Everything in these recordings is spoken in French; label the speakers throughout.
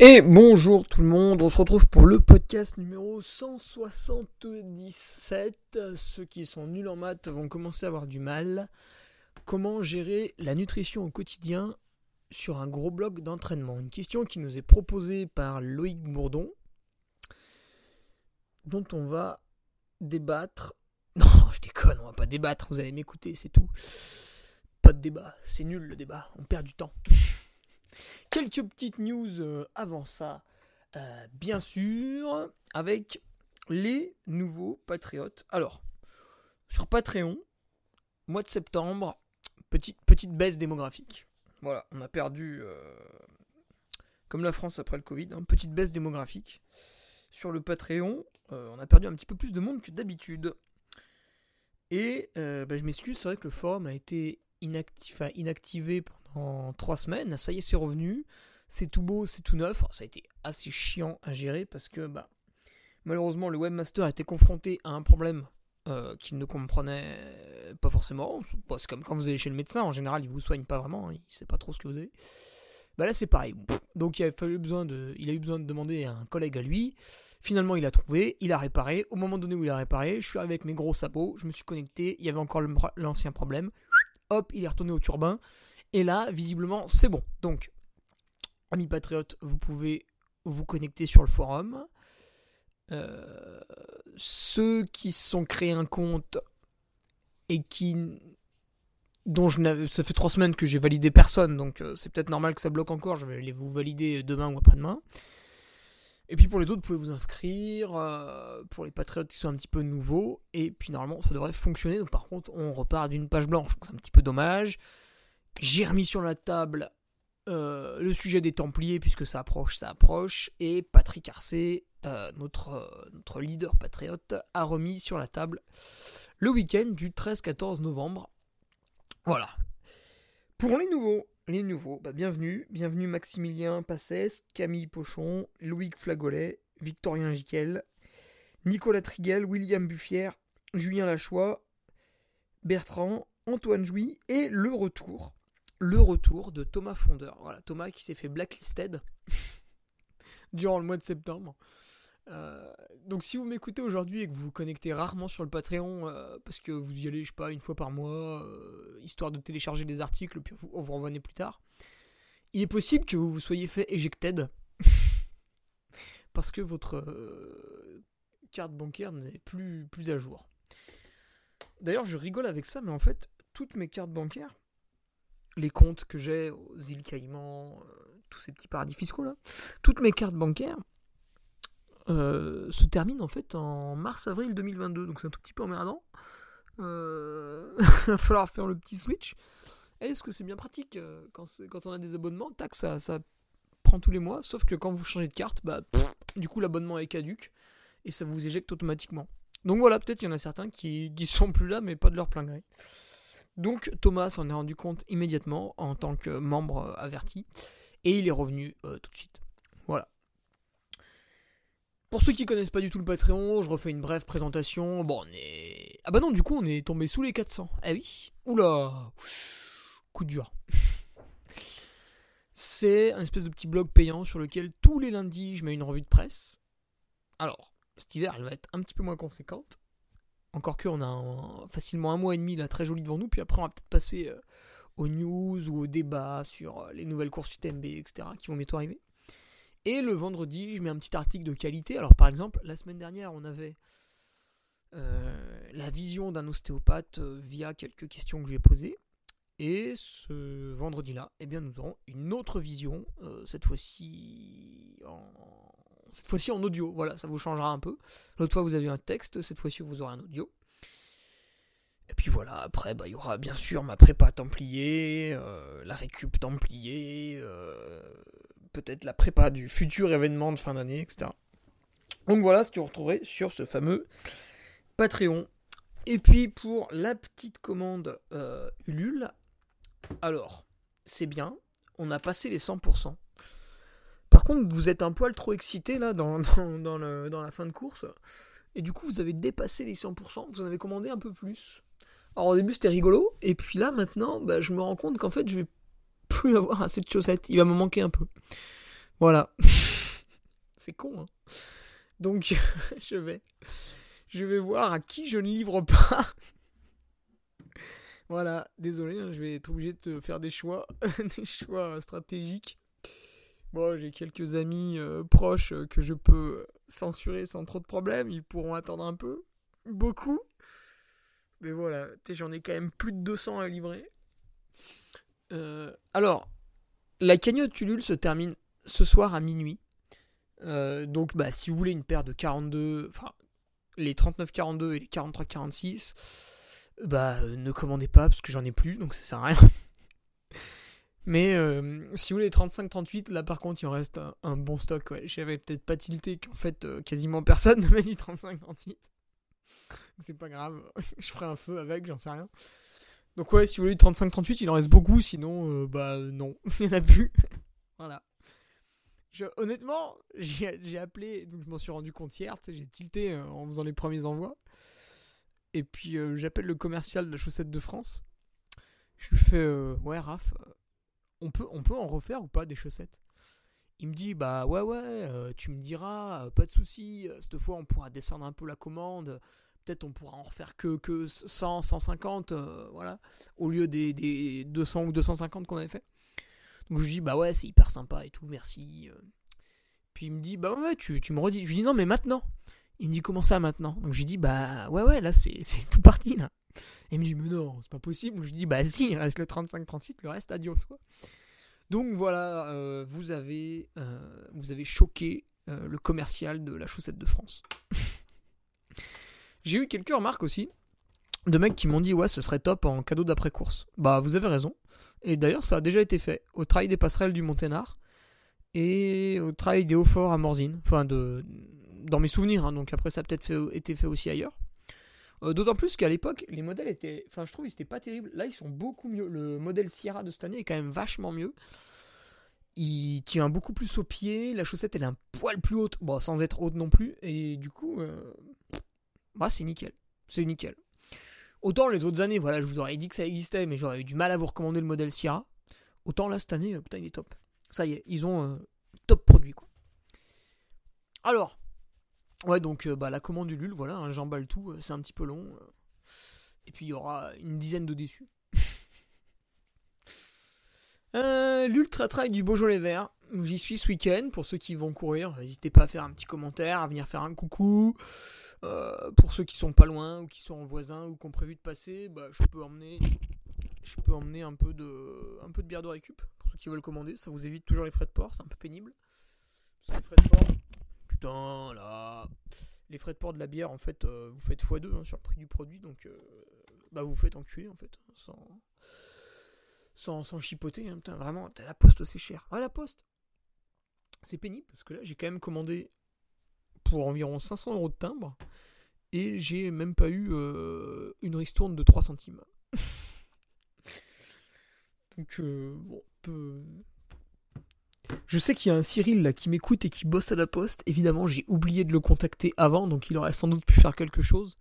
Speaker 1: Et bonjour tout le monde, on se retrouve pour le podcast numéro 177. Ceux qui sont nuls en maths vont commencer à avoir du mal. Comment gérer la nutrition au quotidien sur un gros bloc d'entraînement? Une question qui nous est proposée par Loïc Bourdon, dont on va débattre. Non, je déconne, on va pas débattre, vous allez m'écouter, c'est tout. Pas de débat, c'est nul le débat, on perd du temps. Quelques petites news euh, avant ça, euh, bien sûr, avec les nouveaux patriotes. Alors, sur Patreon, mois de septembre, petite, petite baisse démographique. Voilà, on a perdu, euh, comme la France après le Covid, une petite baisse démographique. Sur le Patreon, on a perdu un petit peu plus de monde que d'habitude. Et bah, je m'excuse, c'est vrai que le forum a été inactivé pendant trois semaines. Ça y est, c'est revenu. C'est tout beau, c'est tout neuf. ça a été assez chiant à gérer parce que bah, malheureusement, le webmaster a été confronté à un problème euh, qu'il ne comprenait pas forcément. C'est comme quand vous allez chez le médecin, en général, il vous soigne pas vraiment, il sait pas trop ce que vous avez. Bah là, c'est pareil. Donc, il a, il a eu besoin de demander à un collègue à lui. Finalement, il a trouvé, il a réparé. Au moment donné où il a réparé, je suis arrivé avec mes gros sabots, je me suis connecté, il y avait encore l'ancien problème hop, il est retourné au turbin. Et là, visiblement, c'est bon. Donc, amis patriotes, vous pouvez vous connecter sur le forum. Euh, ceux qui se sont créés un compte et qui dont je ça fait trois semaines que j'ai validé personne, donc euh, c'est peut-être normal que ça bloque encore. Je vais aller vous valider demain ou après-demain. Et puis pour les autres, vous pouvez vous inscrire. Euh, pour les patriotes qui sont un petit peu nouveaux. Et puis normalement, ça devrait fonctionner. Donc par contre, on repart d'une page blanche. C'est un petit peu dommage. J'ai remis sur la table euh, le sujet des Templiers, puisque ça approche, ça approche. Et Patrick Arcé, euh, notre, notre leader patriote, a remis sur la table le week-end du 13-14 novembre. Voilà. Pour les nouveaux, les nouveaux, bah, bienvenue. Bienvenue Maximilien Passès, Camille Pochon, Louis Flagolet, Victorien Giquel, Nicolas Triguel, William Buffière, Julien Lachois, Bertrand, Antoine Jouy et le retour. Le retour de Thomas Fondeur. Voilà, Thomas qui s'est fait blacklisted durant le mois de septembre. Euh, donc si vous m'écoutez aujourd'hui et que vous vous connectez rarement sur le Patreon euh, parce que vous y allez, je sais pas, une fois par mois, euh, histoire de télécharger des articles, puis vous, vous revenez plus tard, il est possible que vous vous soyez fait éjected parce que votre carte bancaire n'est plus à jour. D'ailleurs, je rigole avec ça, mais en fait, toutes mes cartes bancaires, les comptes que j'ai aux îles Caïmans, tous ces petits paradis fiscaux là, toutes mes cartes bancaires, euh, se termine en fait en mars-avril 2022. Donc c'est un tout petit peu emmerdant. Euh... Il va falloir faire le petit switch. Est-ce que c'est bien pratique euh, quand, quand, on a des abonnements? Tac, ça, ça prend tous les mois. Sauf que quand vous changez de carte, bah, du coup l'abonnement est caduque et ça vous éjecte automatiquement. Donc voilà, peut-être il y en a certains qui, qui sont plus là, mais pas de leur plein gré. Donc Thomas s'en est rendu compte immédiatement en tant que membre averti et il est revenu euh, tout de suite. Voilà. Pour ceux qui connaissent pas du tout le Patreon, je refais une brève présentation. Bon, on est. Ah bah non, du coup, on est tombé sous les 400. Ah oui Oula Coup dur. C'est un espèce de petit blog payant sur lequel tous les lundis je mets une revue de presse. Alors, cet hiver, elle va être un petit peu moins conséquente. Encore que, on a facilement un mois et demi là très joli devant nous. Puis après, on va peut-être passer euh, aux news ou aux débats sur euh, les nouvelles courses UTMB, etc. qui vont bientôt arriver. Et le vendredi, je mets un petit article de qualité. Alors par exemple, la semaine dernière, on avait euh, la vision d'un ostéopathe via quelques questions que je lui ai posées. Et ce vendredi-là, eh bien, nous aurons une autre vision, cette fois-ci en... cette fois-ci en audio. Voilà, ça vous changera un peu. L'autre fois, vous avez un texte, cette fois-ci, vous aurez un audio. Et puis voilà, après, bah, il y aura bien sûr ma prépa templier, la récup templier, peut-être la prépa du futur événement de fin d'année, etc. Donc voilà ce que vous retrouverez sur ce fameux Patreon. Et puis pour la petite commande euh, Ulule, alors c'est bien, on a passé les 100%. Par contre, vous êtes un poil trop excité là dans, la fin de course. Et du coup, vous avez dépassé les 100%, vous en avez commandé un peu plus. Alors au début, c'était rigolo. Et puis là, maintenant, bah, je me rends compte qu'en fait, je vais plus avoir assez de chaussettes. Il va me manquer un peu. Voilà. c'est con. Hein. Donc, je vais, je vais voir à qui je ne livre pas. voilà, désolé, hein, je vais être obligé de faire des choix, des choix stratégiques. Bon, j'ai quelques amis euh, proches euh, que je peux censurer sans trop de problèmes. Ils pourront attendre un peu. Beaucoup. Mais voilà, j'en ai quand même plus de 200 à livrer. Euh, alors, la cagnotte Ulule se termine ce soir à minuit. donc, bah, si vous voulez une paire de 42, enfin, les 39-42 et les 43-46, bah, ne commandez pas parce que j'en ai plus, donc ça sert à rien. Mais euh, si vous voulez 35-38, là par contre il en reste un, bon stock. Ouais. J'avais peut-être pas tilté qu'en fait euh, quasiment personne ne met du 35-38. C'est pas grave, je ferai un feu avec, j'en sais rien. Donc ouais, si vous voulez du 35-38, il en reste beaucoup, sinon euh, bah non, il n'y en a plus. voilà. Honnêtement, j'ai appelé, donc je m'en suis rendu compte hier, j'ai tilté en faisant les premiers envois. Et puis j'appelle le commercial de la chaussette de France. Je lui fais Ouais, Raph, on peut, en refaire ou pas des chaussettes? Il me dit, bah ouais, ouais, euh, tu me diras, euh, pas de souci, euh, cette fois on pourra descendre un peu la commande, peut-être on pourra en refaire que, que 100, 150, voilà, au lieu des, des 200 ou 250 qu'on avait fait. Donc je dis, bah ouais, c'est hyper sympa et tout, merci. Puis il me dit, bah ouais, tu, tu me redis. Je lui dis, non, mais maintenant. Il me dit, comment ça maintenant? Donc je lui dis, bah ouais, ouais, là c'est tout parti là. Et il me dit, mais non, c'est pas possible. Je dis, bah si, il reste le 35-38, le reste, adios, quoi. Donc voilà, euh, vous, avez, euh, vous avez choqué euh, le commercial de la chaussette de France. J'ai eu quelques remarques aussi de mecs qui m'ont dit, ouais, ce serait top en cadeau d'après-course. Bah, vous avez raison. Et d'ailleurs, ça a déjà été fait au trail des passerelles du Monténard et au trail des Hauts-Forts à Morzine. Enfin, dans mes souvenirs, hein. donc après, ça a peut-être été fait aussi ailleurs. Euh, d'autant plus qu'à l'époque, les modèles étaient. Enfin, je trouve qu'ils étaient pas terribles. Là, ils sont beaucoup mieux. Le modèle Sierra de cette année est quand même vachement mieux. Il tient beaucoup plus au pied. La chaussette, elle est un poil plus haute. Bon, sans être haute non plus. Et du coup, euh, bah, c'est nickel. C'est nickel. Autant les autres années, voilà, je vous aurais dit que ça existait, mais j'aurais eu du mal à vous recommander le modèle Sierra. Autant là, cette année, euh, putain, il est top. Ça y est, ils ont top produit, quoi. Alors, Ouais, donc euh, bah, la commande du LUL, voilà, hein, j'emballe tout, euh, c'est un petit peu long. Euh. et puis il y aura une dizaine de déçus. L'Ultra Trail du Beaujolais Vert, j'y suis ce week-end. Pour ceux qui vont courir, n'hésitez pas à faire un petit commentaire, à venir faire un coucou. pour ceux qui sont pas loin ou qui sont en voisin ou qui ont prévu de passer, bah, je peux emmener, je peux emmener un peu de, un peu de bière de récup pour ceux qui veulent commander. Ça vous évite toujours les frais de port, c'est un peu pénible. les frais de port, putain, là. Les frais de port de la bière, en fait, euh, vous faites x2 hein, sur le prix du produit, donc euh, bah vous faites enculer, en fait, sans, sans, sans chipoter. Hein, putain, vraiment, la poste, c'est cher. Ah, la poste C'est pénible, parce que là, j'ai quand même commandé pour environ 500 euros de timbre, et j'ai même pas eu euh, une ristourne de 3 centimes. donc, bon, peu je sais qu'il y a un Cyril là qui m'écoute et qui bosse à la poste. Évidemment, j'ai oublié de le contacter avant, donc il aurait sans doute pu faire quelque chose.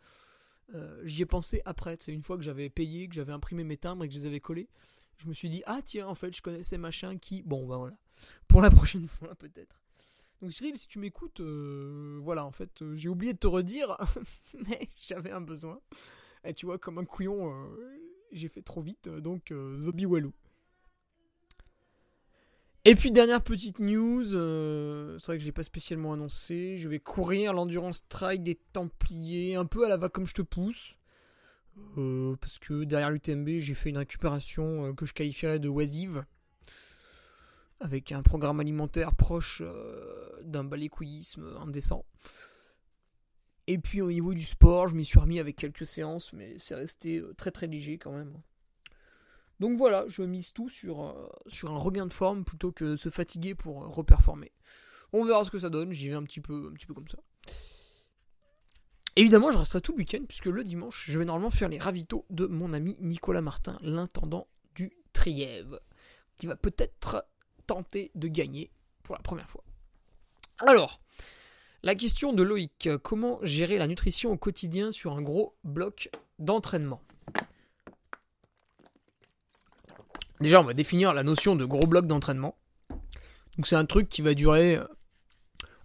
Speaker 1: Euh, j'y ai pensé après, c'est une fois que j'avais payé, que j'avais imprimé mes timbres et que je les avais collés. Je me suis dit, ah tiens, en fait, je connaissais machin qui. Bon, bah voilà. Pour la prochaine fois, peut-être. Donc Cyril, si tu m'écoutes, euh, voilà, en fait, euh, j'ai oublié de te redire, mais j'avais un besoin. Et tu vois, comme un couillon, j'ai fait trop vite, donc Zobi Walou. Et puis dernière petite news, euh, c'est vrai que j'ai pas spécialement annoncé, je vais courir l'endurance trail des Templiers, un peu à la va comme je te pousse. Euh, parce que derrière l'UTMB, j'ai fait une récupération euh, que je qualifierais de oisive. Avec un programme alimentaire proche d'un balécouillisme indécent. Et puis au niveau du sport, je m'y suis remis avec quelques séances, mais c'est resté très très léger quand même. Donc voilà, je mise tout sur, euh, sur un regain de forme plutôt que se fatiguer pour euh, reperformer. On verra ce que ça donne, j'y vais un petit peu, un petit peu comme ça. Évidemment, je resterai tout le week-end puisque le dimanche, je vais normalement faire les ravitaux de mon ami Nicolas Martin, l'intendant du Trièvre, qui va peut-être tenter de gagner pour la première fois. Alors, la question de Loïc, comment gérer la nutrition au quotidien sur un gros bloc d'entraînement? Déjà, on va définir la notion de gros bloc d'entraînement. Donc c'est un truc qui va durer euh,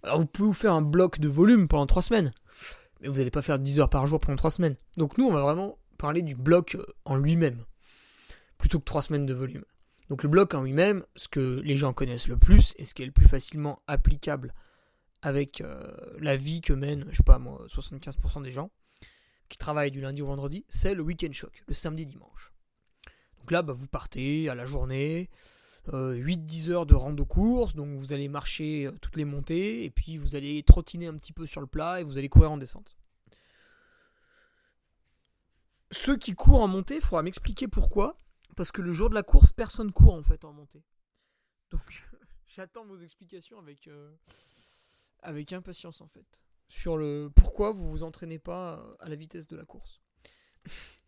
Speaker 1: Alors vous pouvez vous faire un bloc de volume pendant 3 semaines, mais vous n'allez pas faire 10 heures par jour pendant 3 semaines. Donc nous, on va vraiment parler du bloc euh, en lui-même, plutôt que 3 semaines de volume. Donc le bloc en lui-même, ce que les gens connaissent le plus et ce qui est le plus facilement applicable avec euh, la vie que mènent, je sais pas moi, 75% des gens qui travaillent du lundi au vendredi, c'est le week-end choc, le samedi dimanche. Donc là, bah, vous partez à la journée, 8-10 euh, heures de rando course, donc vous allez marcher euh, toutes les montées, et puis vous allez trottiner un petit peu sur le plat, et vous allez courir en descente. Ceux qui courent en montée, il faudra m'expliquer pourquoi, parce que le jour de la course, personne court en fait en montée. Donc j'attends vos explications avec, euh, avec impatience en fait, sur le pourquoi vous vous entraînez pas à la vitesse de la course.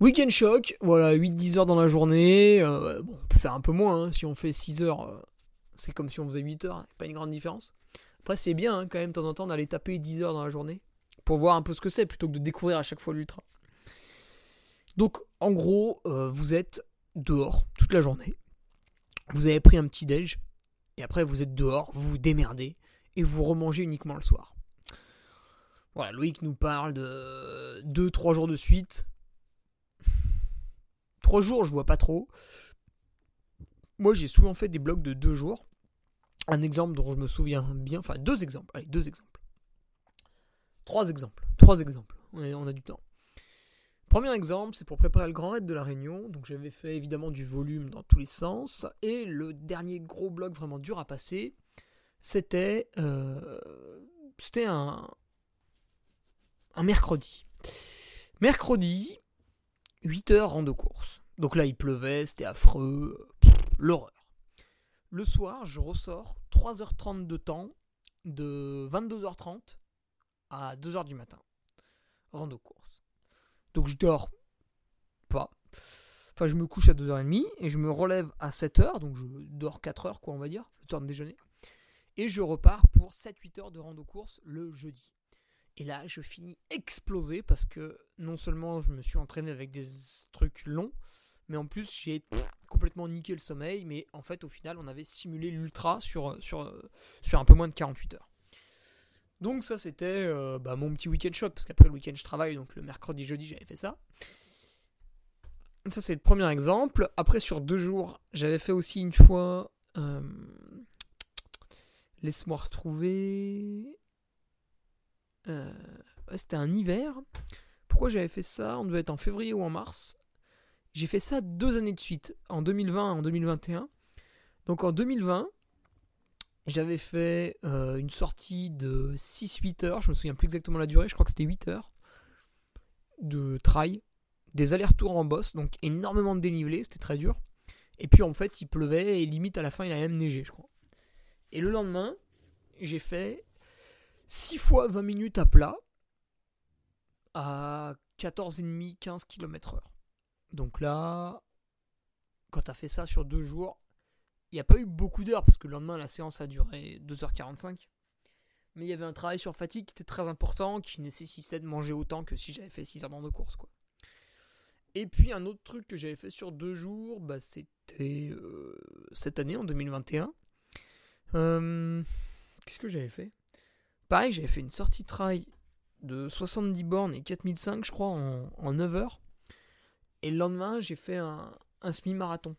Speaker 1: Weekend choc, voilà, 8-10 heures dans la journée. Euh, on peut faire un peu moins, hein, si on fait 6 heures, euh, c'est comme si on faisait 8 heures, pas une grande différence. Après, c'est bien hein, quand même, de temps en temps, d'aller taper 10 heures dans la journée, pour voir un peu ce que c'est, plutôt que de découvrir à chaque fois l'ultra. Donc, en gros, euh, vous êtes dehors toute la journée. Vous avez pris un petit déj, et après, vous êtes dehors, vous vous démerdez, et vous remangez uniquement le soir. Voilà, Loïc nous parle de 2-3 jours de suite, Trois jours, je vois pas trop. Moi, j'ai souvent fait des blocs de deux jours. Un exemple dont je me souviens bien, enfin deux exemples, allez, deux exemples. Trois exemples, trois exemples, on a, du temps. Premier exemple, c'est pour préparer le grand raid de la Réunion. Donc j'avais fait évidemment du volume dans tous les sens. Et le dernier gros bloc vraiment dur à passer, c'était euh, c'était un, mercredi. Mercredi, 8 heures rando course. Donc là, il pleuvait, c'était affreux, l'horreur. Le soir, je ressors 3h30 de temps, de 22h30 à 2h du matin. Rando course. Donc je dors pas. Enfin, je me couche à 2h30 et je me relève à 7h, donc je dors 4h, quoi, on va dire, le temps de déjeuner. Et je repars pour 7-8 heures de rando course le jeudi. Et là, je finis explosé parce que non seulement je me suis entraîné avec des trucs longs, mais en plus j'ai complètement niqué le sommeil. Mais en fait, au final, on avait simulé l'ultra sur, sur, sur un peu moins de 48 heures. Donc ça, c'était euh, bah, mon petit week-end choc, parce qu'après le week-end, je travaille, donc le mercredi, jeudi, j'avais fait ça. Ça, c'est le premier exemple. Après, sur deux jours, j'avais fait aussi une fois... Euh, laisse-moi retrouver... Euh, c'était un hiver. Pourquoi j'avais fait ça? On devait être en février ou en mars. J'ai fait ça deux années de suite, en 2020 et en 2021. Donc en 2020, j'avais fait euh, une sortie de 6-8 heures, je me souviens plus exactement la durée, je crois que c'était 8 heures de trail, des allers-retours en boss, donc énormément de dénivelé, c'était très dur. Et puis en fait, il pleuvait et limite à la fin, il a même neigé, je crois. Et le lendemain, j'ai fait 6 fois 20 minutes à plat à 14,5-15 km/h. Donc là, quand tu as fait ça sur deux jours, il n'y a pas eu beaucoup d'heures parce que le lendemain la séance a duré 2h45. Mais il y avait un travail sur fatigue qui était très important, qui nécessitait de manger autant que si j'avais fait 6 heures de course. Et puis un autre truc que j'avais fait sur deux jours, bah, c'était euh, cette année en 2021. Euh, qu'est-ce que j'avais fait? Pareil, j'avais fait une sortie trail de 70 bornes et 4005 je crois en, en 9 heures. Et le lendemain, j'ai fait un, semi-marathon.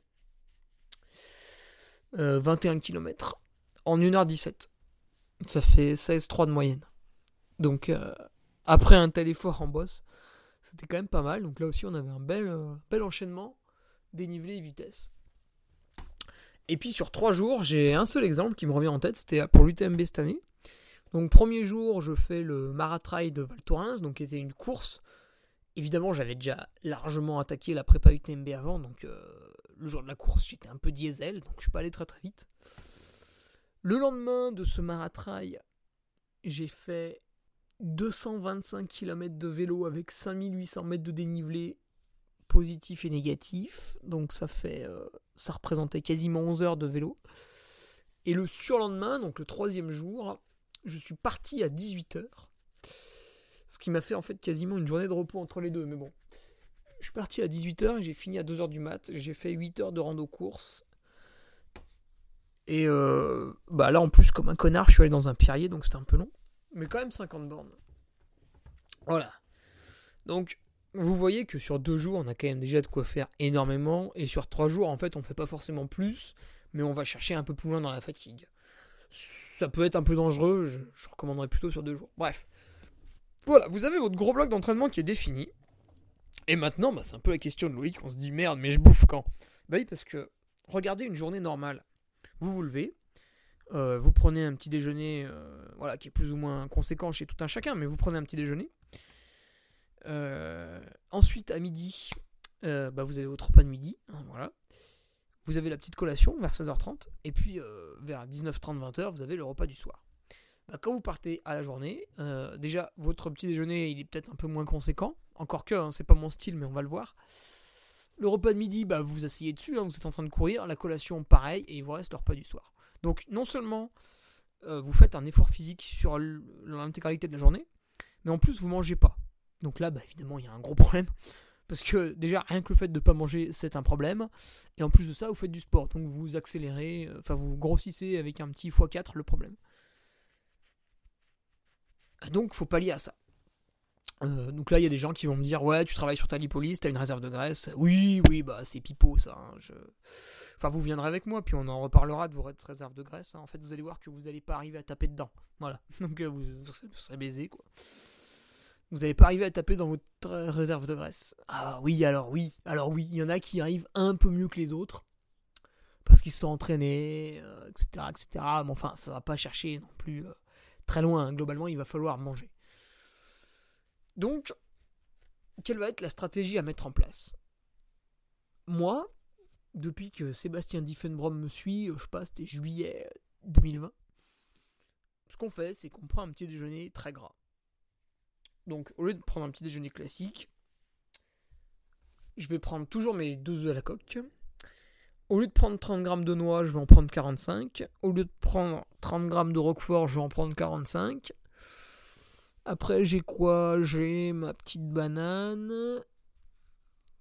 Speaker 1: 21 km en 1h17. Ça fait 16,3 de moyenne. Donc, euh, après un tel effort en boss, c'était quand même pas mal. Donc là aussi, on avait un bel, euh, bel enchaînement dénivelé et vitesse. Et puis sur 3 jours, j'ai un seul exemple qui me revient en tête, c'était pour l'UTMB cette année. Donc premier jour, je fais le Maratrail de Val Thorens, donc qui était une course Évidemment, j'avais déjà largement attaqué la prépa UTMB avant, donc euh, le jour de la course, j'étais un peu diesel, donc je suis pas allé très très vite. Le lendemain de ce maratrail, j'ai fait 225 km de vélo avec 5800 mètres de dénivelé positif et négatif. Donc ça fait euh, ça représentait quasiment 11 heures de vélo. Et le surlendemain, donc le troisième jour, je suis parti à 18 heures. Ce qui m'a fait en fait quasiment une journée de repos entre les deux. Mais bon, je suis parti à 18h et j'ai fini à 2h du mat. J'ai fait 8 heures de rando course. Et euh, bah là, en plus, comme un connard, je suis allé dans un pierrier, donc c'était un peu long. Mais quand même 50 bornes. Voilà. Donc, vous voyez que sur deux jours, on a quand même déjà de quoi faire énormément. Et sur trois jours, en fait, on fait pas forcément plus, mais on va chercher un peu plus loin dans la fatigue. Ça peut être un peu dangereux, je, je recommanderais plutôt sur deux jours. Bref. Voilà, vous avez votre gros bloc d'entraînement qui est défini. Et maintenant, bah, c'est un peu la question de Loïc. On se dit merde, mais je bouffe quand? Bah oui, parce que regardez une journée normale. Vous vous levez, euh, vous prenez un petit déjeuner, euh, voilà, qui est plus ou moins conséquent chez tout un chacun, mais vous prenez un petit déjeuner. Euh, ensuite, à midi, bah, vous avez votre repas de midi, hein, voilà. Vous avez la petite collation vers 16h30, et puis vers 19h30, 20h, vous avez le repas du soir. Bah, quand vous partez à la journée, déjà votre petit déjeuner il est peut-être un peu moins conséquent, encore que hein, c'est pas mon style, mais on va le voir. Le repas de midi, bah, vous asseyez dessus, hein, vous êtes en train de courir. La collation, pareil, et il vous reste le repas du soir. Donc, non seulement euh, vous faites un effort physique sur l'intégralité de la journée, mais en plus, vous mangez pas. Donc là, bah, évidemment, il y a un gros problème. Parce que déjà, rien que le fait de ne pas manger, c'est un problème. Et en plus de ça, vous faites du sport. Donc vous accélérez, euh, enfin vous grossissez avec un petit x4 le problème. Donc faut pallier à ça. Euh, donc là, il y a des gens qui vont me dire Ouais, tu travailles sur ta lipolyse, t'as une réserve de graisse. Oui, oui, bah c'est pipeau ça. Hein. Enfin, vous viendrez avec moi, puis on en reparlera de vos réserves de graisse. Hein. En fait, vous allez voir que vous n'allez pas arriver à taper dedans. Voilà. Donc euh, vous, serez baisé, quoi. Vous n'allez pas arriver à taper dans votre réserve de graisse. Ah oui, alors oui. Alors oui, il y en a qui arrivent un peu mieux que les autres. Parce qu'ils se sont entraînés, etc., euh, etc. Mais enfin, ça va pas chercher non plus très loin. Globalement, il va falloir manger. Donc, quelle va être la stratégie à mettre en place? Moi, depuis que Sébastien Diffenbrom me suit, je sais pas, c'était juillet 2020, ce qu'on fait, c'est qu'on prend un petit déjeuner très gras. Donc, au lieu de prendre un petit déjeuner classique, je vais prendre toujours mes deux œufs à la coque. Au lieu de prendre 30 grammes de noix, je vais en prendre 45. Au lieu de prendre 30 grammes de roquefort, je vais en prendre 45. Après, j'ai quoi? J'ai ma petite banane.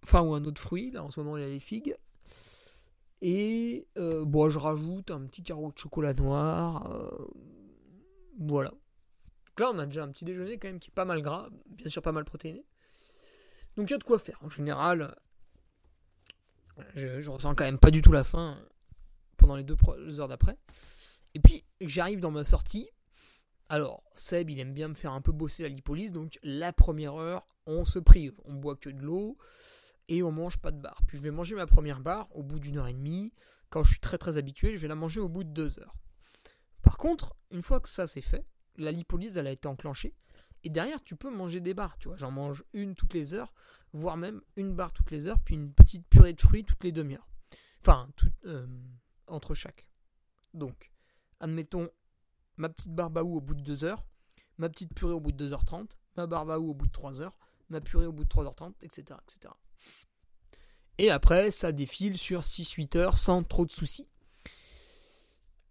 Speaker 1: Enfin, ou un autre fruit. Là, en ce moment, il y a les figues. Et euh, bon, je rajoute un petit carreau de chocolat noir. Euh, voilà. Donc là, on a déjà un petit déjeuner quand même qui est pas mal gras. Bien sûr, pas mal protéiné. Donc, il y a de quoi faire. En général, je, ressens quand même pas du tout la faim pendant les deux heures d'après. Et puis, j'arrive dans ma sortie. Alors, Seb, il aime bien me faire un peu bosser la lipolyse, donc la première heure, on se prive. On boit que de l'eau et on mange pas de barre. Puis je vais manger ma première barre au bout d'une heure et demie. Quand je suis très très habitué, je vais la manger au bout de deux heures. Par contre, une fois que ça c'est fait, la lipolyse elle a été enclenchée. Et derrière, tu peux manger des barres. Tu vois, j'en mange une toutes les heures, voire même une barre toutes les heures, puis une petite purée de fruits toutes les demi-heures. Enfin, euh, entre chaque. Donc, admettons ma petite barbaou au bout de 2 heures, ma petite purée au bout de 2h30, ma barbaou au bout de 3 heures, ma purée au bout de 3h30, etc. etc. Et après, ça défile sur 6-8 heures sans trop de soucis.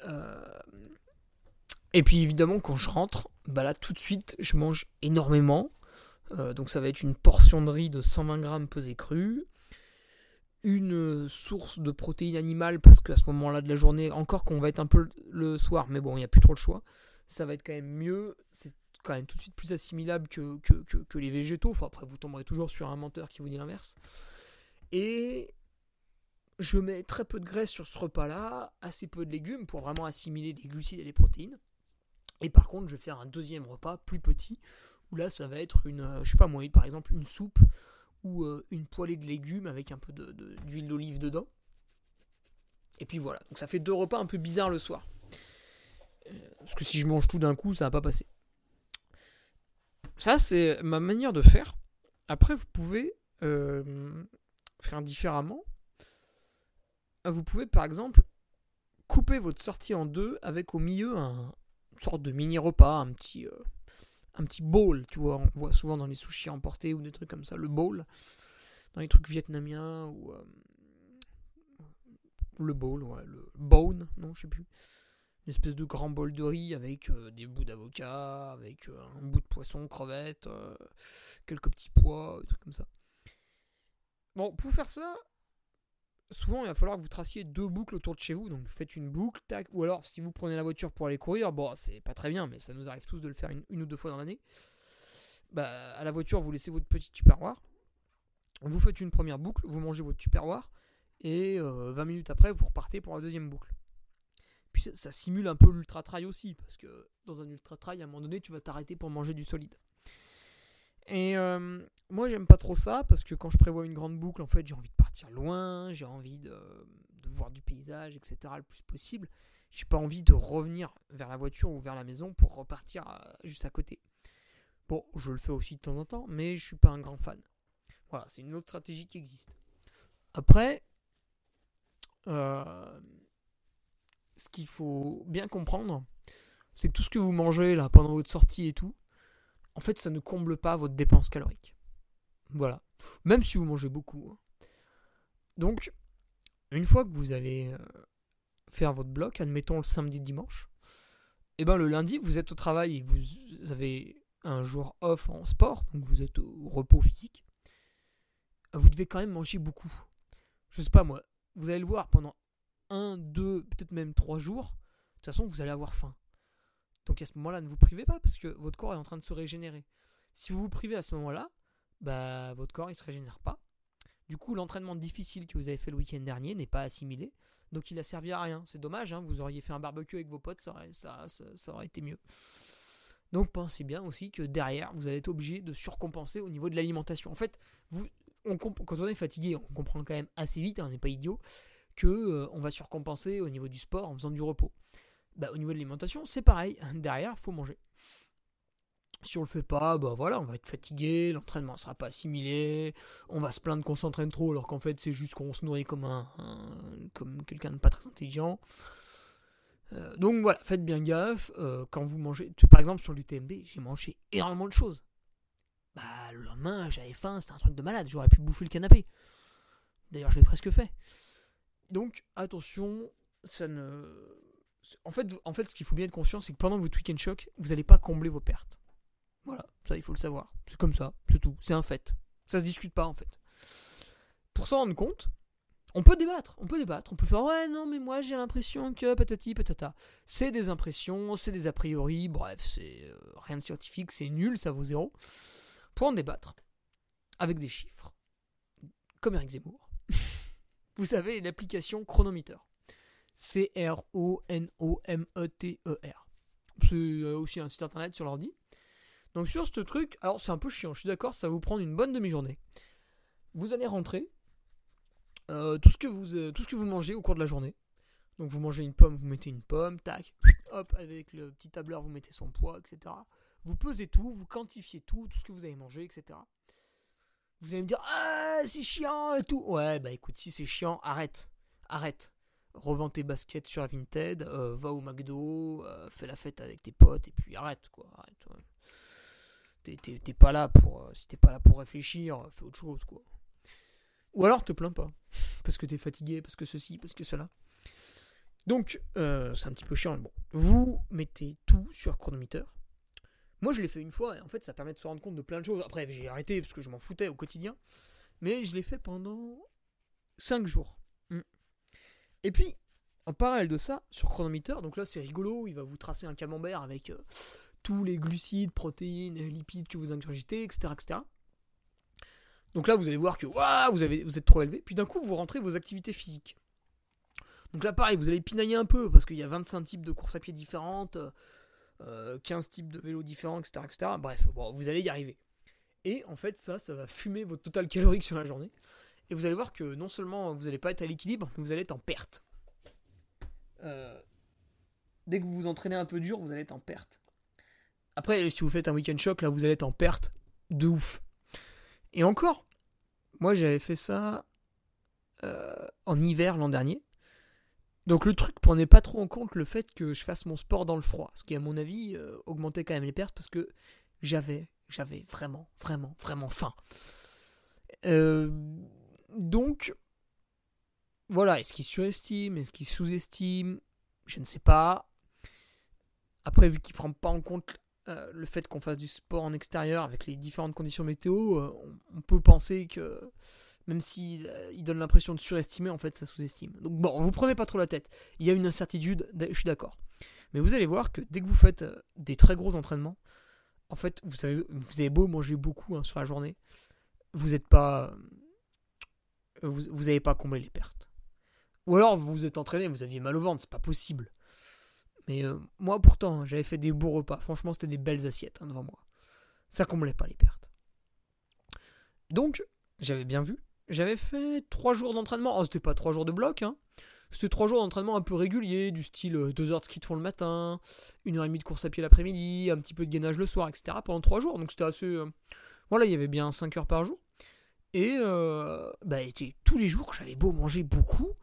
Speaker 1: Euh, et puis évidemment, quand je rentre, bah là tout de suite, je mange énormément. Euh, donc ça va être une portion de riz de 120 grammes pesée crue, une source de protéines animales parce qu'à ce moment-là de la journée, encore qu'on va être un peu le soir, mais bon, il n'y a plus trop le choix, ça va être quand même mieux, c'est quand même tout de suite plus assimilable que, que, les végétaux, enfin après vous tomberez toujours sur un menteur qui vous dit l'inverse. Et je mets très peu de graisse sur ce repas-là, assez peu de légumes pour vraiment assimiler les glucides et les protéines. Et par contre, je vais faire un deuxième repas plus petit, où là ça va être une, je sais pas moi, par exemple une soupe ou euh, une poêlée de légumes avec un peu d'huile d'olive dedans. Et puis voilà, donc ça fait deux repas un peu bizarres le soir. Euh, parce que si je mange tout d'un coup, ça va pas passer. Ça, c'est ma manière de faire. Après, vous pouvez euh, faire différemment. Vous pouvez, par exemple, couper votre sortie en deux avec au milieu un, une sorte de mini repas, un petit, un petit bowl, tu vois, on voit souvent dans les sushis emportés ou des trucs comme ça, le bowl, dans les trucs vietnamiens ou euh, le bowl, ouais, le bone, non, je sais plus, une espèce de grand bol de riz avec euh, des bouts d'avocat, avec euh, un bout de poisson, crevette, quelques petits pois, des trucs comme ça. Bon, pour faire ça, souvent il va falloir que vous traciez deux boucles autour de chez vous. Donc faites une boucle, tac, ou alors si vous prenez la voiture pour aller courir, bon, c'est pas très bien, mais ça nous arrive tous de le faire une, ou deux fois dans l'année. Bah, à la voiture, vous laissez votre petit tupperware. Vous faites une première boucle, vous mangez votre tupperware, et 20 euh, minutes après, vous repartez pour la deuxième boucle. Puis ça, simule un peu l'ultra trail aussi, parce que dans un ultra trail, à un moment donné, tu vas t'arrêter pour manger du solide. Et euh, moi, j'aime pas trop ça parce que quand je prévois une grande boucle, en fait, j'ai envie de partir loin, j'ai envie de, voir du paysage, etc. le plus possible. J'ai pas envie de revenir vers la voiture ou vers la maison pour repartir euh, juste à côté. Bon, je le fais aussi de temps en temps, mais je suis pas un grand fan. Voilà, c'est une autre stratégie qui existe. Après, euh, ce qu'il faut bien comprendre, c'est que tout ce que vous mangez là pendant votre sortie et tout, en fait, ça ne comble pas votre dépense calorique. Voilà. Même si vous mangez beaucoup. Hein. Donc, une fois que vous allez euh, faire votre bloc, admettons le samedi dimanche, et eh ben le lundi, vous êtes au travail et vous avez un jour off en sport, donc vous êtes au repos physique, vous devez quand même manger beaucoup. Je sais pas moi, vous allez le voir pendant un, deux, peut-être même trois jours, de toute façon vous allez avoir faim. Donc à ce moment-là, ne vous privez pas parce que votre corps est en train de se régénérer. Si vous vous privez à ce moment-là, bah, votre corps il se régénère pas. Du coup, l'entraînement difficile que vous avez fait le week-end dernier n'est pas assimilé, donc il a servi à rien. C'est dommage, hein, vous auriez fait un barbecue avec vos potes, ça aurait, été mieux. Donc pensez bien aussi que derrière, vous allez être obligé de surcompenser au niveau de l'alimentation. En fait, quand on est fatigué, on comprend quand même assez vite, hein, on n'est pas idiot, que euh, on va surcompenser au niveau du sport en faisant du repos. Bah, au niveau de l'alimentation, c'est pareil. Derrière, faut manger. Si on le fait pas, bah voilà, on va être fatigué, l'entraînement sera pas assimilé, on va se plaindre qu'on s'entraîne trop alors qu'en fait c'est juste qu'on se nourrit comme un, comme quelqu'un de pas très intelligent. Euh, donc voilà, faites bien gaffe euh, quand vous mangez. Par exemple sur l'UTMB, j'ai mangé énormément de choses. Bah le lendemain j'avais faim, c'était un truc de malade, j'aurais pu bouffer le canapé. D'ailleurs je l'ai presque fait. Donc attention, ça ne en fait, en fait, ce qu'il faut bien être conscient, c'est que pendant votre week-end choc, vous n'allez pas combler vos pertes. Voilà, ça il faut le savoir. C'est comme ça, c'est tout, c'est un fait. Ça se discute pas en fait. Pour s'en rendre compte, on peut débattre, on peut débattre, on peut faire ouais non mais moi j'ai l'impression que patati patata. C'est des impressions, c'est des a priori, bref, c'est euh, rien de scientifique, c'est nul, ça vaut zéro. Pour en débattre, avec des chiffres, comme Eric Zemmour, vous savez l'application Chronometer. C-R-O-N-O-M-E-T-E-R. C'est euh, aussi un site internet sur l'ordi. Donc sur ce truc, alors c'est un peu chiant, je suis d'accord, ça va vous prendre une bonne demi-journée. Vous allez rentrer euh, tout, ce que vous, euh, tout ce que vous mangez au cours de la journée. Donc vous mangez une pomme, vous mettez une pomme, tac, hop, avec le petit tableur, vous mettez son poids, etc. Vous pesez tout, vous quantifiez tout, tout ce que vous avez mangé, etc. Vous allez me dire, ah, c'est chiant et tout. Ouais, bah écoute, si c'est chiant, arrête, arrête revends tes baskets sur Vinted, euh, va au McDo, euh, fais la fête avec tes potes et puis arrête quoi. Arrête, T'es pas là pour. Euh, si t'es pas là pour réfléchir, fais autre chose quoi. Ou alors te plains pas. Parce que t'es fatigué, parce que ceci, parce que cela. Donc, c'est un petit peu chiant. Bon, vous mettez tout sur Chronometer. Moi, je l'ai fait une fois et en fait, ça permet de se rendre compte de plein de choses. Après, j'ai arrêté parce que je m'en foutais au quotidien. Mais je l'ai fait pendant 5 jours. Et puis, en parallèle de ça, sur Chronometer, donc là c'est rigolo, il va vous tracer un camembert avec euh, tous les glucides, protéines, lipides que vous ingurgitez, etc., etc. Donc là vous allez voir que vous, avez, vous êtes trop élevé, puis d'un coup vous rentrez vos activités physiques. Donc là pareil, vous allez pinailler un peu, parce qu'il y a 25 types de courses à pied différentes, 15 euh, types de vélos différents, etc., etc. Bref, bon, vous allez y arriver. Et en fait ça, ça va fumer votre total calorique sur la journée. Et vous allez voir que non seulement vous n'allez pas être à l'équilibre, mais vous allez être en perte. Euh, dès que vous vous entraînez un peu dur, vous allez être en perte. Après, si vous faites un week-end choc, là, vous allez être en perte de ouf. Et encore, moi j'avais fait ça euh, en hiver l'an dernier. Donc le truc, prenez pas trop en compte le fait que je fasse mon sport dans le froid. Ce qui, à mon avis, euh, augmentait quand même les pertes parce que j'avais, j'avais vraiment, vraiment, vraiment faim. Euh, donc, voilà, est-ce qu'il surestime, est-ce qu'il sous-estime Je ne sais pas. Après, vu qu'il ne prend pas en compte euh, le fait qu'on fasse du sport en extérieur avec les différentes conditions météo, euh, on, peut penser que Même s'il il donne l'impression de surestimer, en fait, ça sous-estime. Donc bon, vous prenez pas trop la tête. Il y a une incertitude, je suis d'accord. Mais vous allez voir que dès que vous faites des très gros entraînements, en fait, vous savez, vous avez beau manger beaucoup hein, sur la journée, vous n'êtes pas, vous n'avez pas comblé les pertes. Ou alors vous vous êtes entraîné, vous aviez mal au ventre, c'est pas possible. Mais euh, moi pourtant, hein, j'avais fait des beaux repas. Franchement, c'était des belles assiettes hein, devant moi. Ça comblait pas les pertes. Donc, j'avais bien vu. J'avais fait trois jours d'entraînement. Oh, c'était pas trois jours de bloc, hein. C'était trois jours d'entraînement un peu réguliers, du style euh, deux heures de ski de fond le matin, une heure et demie de course à pied l'après-midi, un petit peu de gainage le soir, etc. pendant trois jours. Donc c'était assez. Euh, voilà, il y avait bien cinq heures par jour. Et bah, tous les jours, j'avais beau manger beaucoup,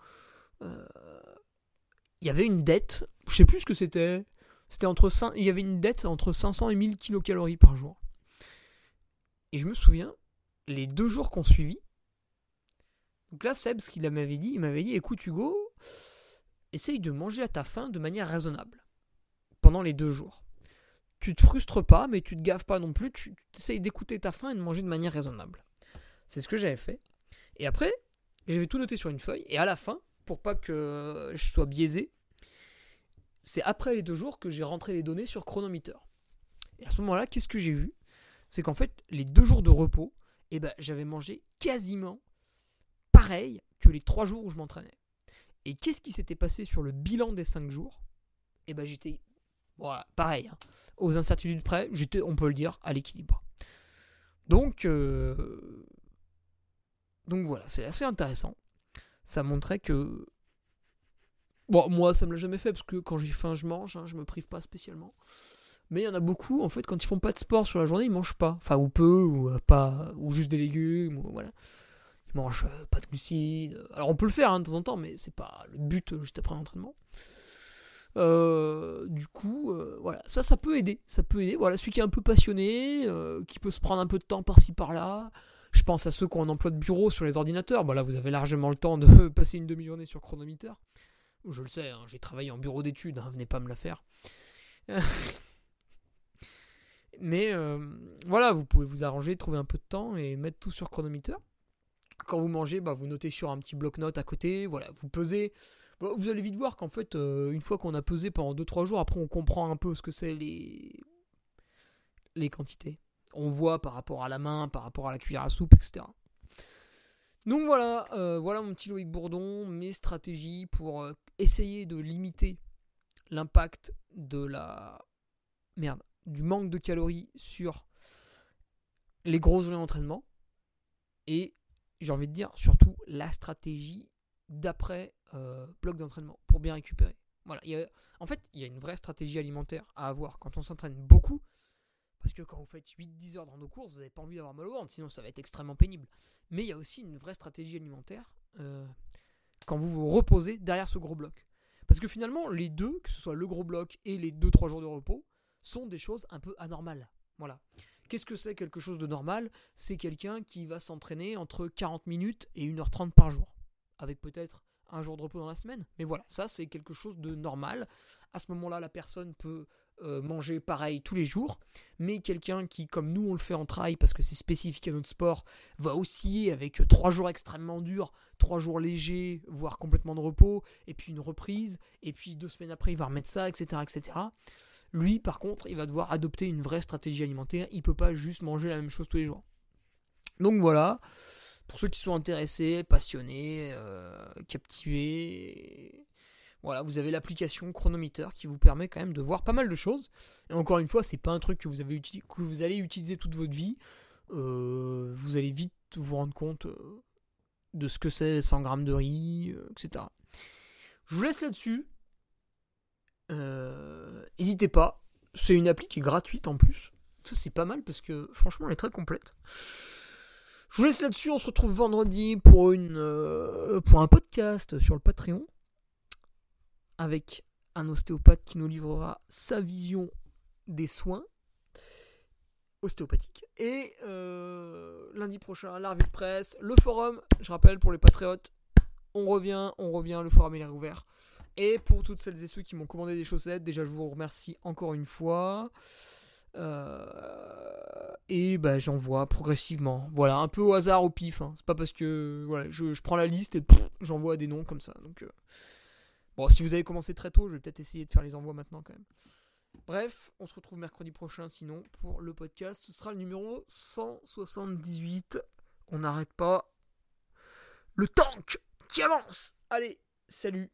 Speaker 1: il y avait une dette, je sais plus ce que c'était. C'était entre 5, il y avait une dette entre 500 et 1000 kilocalories par jour. Et je me souviens, les deux jours qu'on suivit, donc là, Seb, ce qu'il m'avait dit, il m'avait dit écoute, Hugo, essaye de manger à ta faim de manière raisonnable pendant les deux jours. Tu te frustres pas, mais tu te gaves pas non plus. Tu essayes d'écouter ta faim et de manger de manière raisonnable. C'est ce que j'avais fait. Et après, j'avais tout noté sur une feuille. Et à la fin, pour pas que je sois biaisé, c'est après les deux jours que j'ai rentré les données sur Chronometer. Et à ce moment-là, qu'est-ce que j'ai vu? C'est qu'en fait, les deux jours de repos, eh ben, j'avais mangé quasiment pareil que les trois jours où je m'entraînais. Et qu'est-ce qui s'était passé sur le bilan des cinq jours? Eh ben, j'étais pareil. Hein. Aux incertitudes près, j'étais, on peut le dire, à l'équilibre. Donc, euh, donc voilà, c'est assez intéressant ça montrait que. Bon, moi, ça me l'a jamais fait parce que quand j'ai faim, je mange, hein, je me prive pas spécialement. Mais il y en a beaucoup, en fait, quand ils font pas de sport sur la journée, ils mangent pas. Enfin, ou peu, ou euh, pas, ou juste des légumes, ou voilà. Ils mangent euh, pas de glucides. Alors, on peut le faire hein, de temps en temps, mais c'est pas le but euh, juste après l'entraînement. du coup, voilà, ça, ça peut aider. Ça peut aider. Voilà, celui qui est un peu passionné, qui peut se prendre un peu de temps par-ci par-là, je pense à ceux qui ont un emploi de bureau sur les ordinateurs. Bon, là, vous avez largement le temps de passer une demi-journée sur chronomètre. Je le sais, hein, j'ai travaillé en bureau d'études, hein, venez pas me la faire. Mais euh, voilà, vous pouvez vous arranger, trouver un peu de temps et mettre tout sur chronomètre. Quand vous mangez, bah, vous notez sur un petit bloc-notes à côté. Voilà, vous pesez. vous allez vite voir qu'en fait, euh, une fois qu'on a pesé pendant 2-3 jours, après on comprend un peu ce que c'est les, les quantités on voit par rapport à la main, par rapport à la cuillère à soupe, etc. Donc voilà, euh, voilà mon petit Loïc Bourdon, mes stratégies pour euh, essayer de limiter l'impact de la merde, du manque de calories sur les grosses journées d'entraînement et j'ai envie de dire surtout la stratégie d'après euh, bloc d'entraînement pour bien récupérer. Voilà, en fait, il y a une vraie stratégie alimentaire à avoir quand on s'entraîne beaucoup parce que quand vous faites 8-10 heures dans nos courses, vous n'avez pas envie d'avoir mal au ventre, sinon ça va être extrêmement pénible. Mais il y a aussi une vraie stratégie alimentaire euh, quand vous vous reposez derrière ce gros bloc. Parce que finalement, les deux, que ce soit le gros bloc et les 2-3 jours de repos, sont des choses un peu anormales. Voilà. Qu'est-ce que c'est quelque chose de normal? C'est quelqu'un qui va s'entraîner entre 40 minutes et 1h30 par jour. Avec peut-être un jour de repos dans la semaine. Mais voilà, ça c'est quelque chose de normal. À ce moment-là, la personne peut euh, manger pareil tous les jours, mais quelqu'un qui, comme nous on le fait en trail parce que c'est spécifique à notre sport, va osciller avec trois jours extrêmement durs, trois jours légers, voire complètement de repos, et puis une reprise, et puis deux semaines après il va remettre ça, etc. etc. Lui, par contre, il va devoir adopter une vraie stratégie alimentaire, il peut pas juste manger la même chose tous les jours. Donc voilà, pour ceux qui sont intéressés, passionnés, euh, captivés, voilà, vous avez l'application Chronometer qui vous permet quand même de voir pas mal de choses. Et encore une fois, c'est pas un truc que vous, allez utiliser toute votre vie. Euh, vous allez vite vous rendre compte euh, de ce que c'est 100 grammes de riz, euh, etc. Je vous laisse là-dessus. N'hésitez pas. C'est une appli qui est gratuite en plus. Ça, c'est pas mal parce que franchement, elle est très complète. Je vous laisse là-dessus. On se retrouve vendredi pour, pour un podcast sur le Patreon avec un ostéopathe qui nous livrera sa vision des soins ostéopathiques. Et euh, lundi prochain, la revue de presse, le forum, je rappelle pour les patriotes, on revient, on revient, le forum est ouvert. Et pour toutes celles et ceux qui m'ont commandé des chaussettes, déjà je vous remercie encore une fois. Euh, et bah, j'envoie progressivement. Voilà, un peu au hasard, au pif. Hein. C'est pas parce que voilà, je, prends la liste et j'envoie des noms comme ça. Donc, euh, bon, si vous avez commencé très tôt, je vais peut-être essayer de faire les envois maintenant quand même. Bref, on se retrouve mercredi prochain sinon pour le podcast. Ce sera le numéro 178. On n'arrête pas. Le tank qui avance. Allez, salut